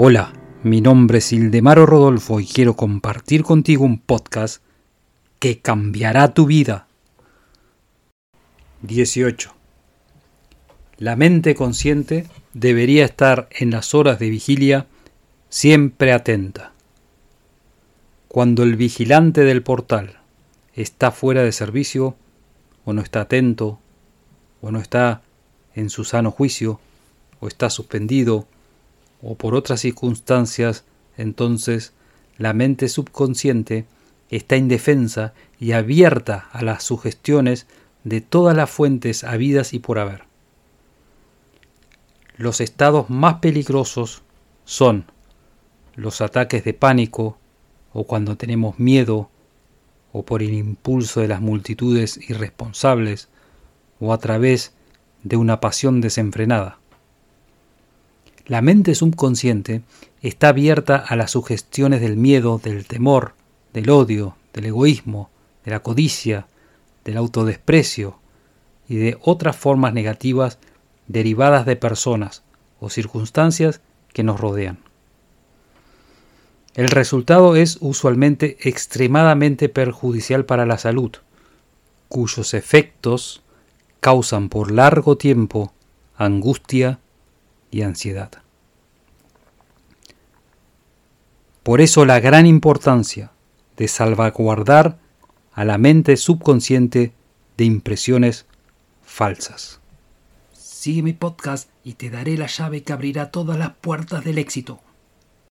Hola, mi nombre es Ildemaro Rodolfo y quiero compartir contigo un podcast que cambiará tu vida. 18. La mente consciente debería estar en las horas de vigilia siempre atenta. Cuando el vigilante del portal está fuera de servicio, o no está atento, o no está en su sano juicio, o está suspendido, o por otras circunstancias, entonces la mente subconsciente está indefensa y abierta a las sugestiones de todas las fuentes habidas y por haber. Los estados más peligrosos son los ataques de pánico o cuando tenemos miedo o por el impulso de las multitudes irresponsables o a través de una pasión desenfrenada. La mente subconsciente está abierta a las sugestiones del miedo, del temor, del odio, del egoísmo, de la codicia, del autodesprecio y de otras formas negativas derivadas de personas o circunstancias que nos rodean. El resultado es usualmente extremadamente perjudicial para la salud, cuyos efectos causan por largo tiempo angustia y ansiedad. Por eso la gran importancia de salvaguardar a la mente subconsciente de impresiones falsas. Sigue mi podcast y te daré la llave que abrirá todas las puertas del éxito.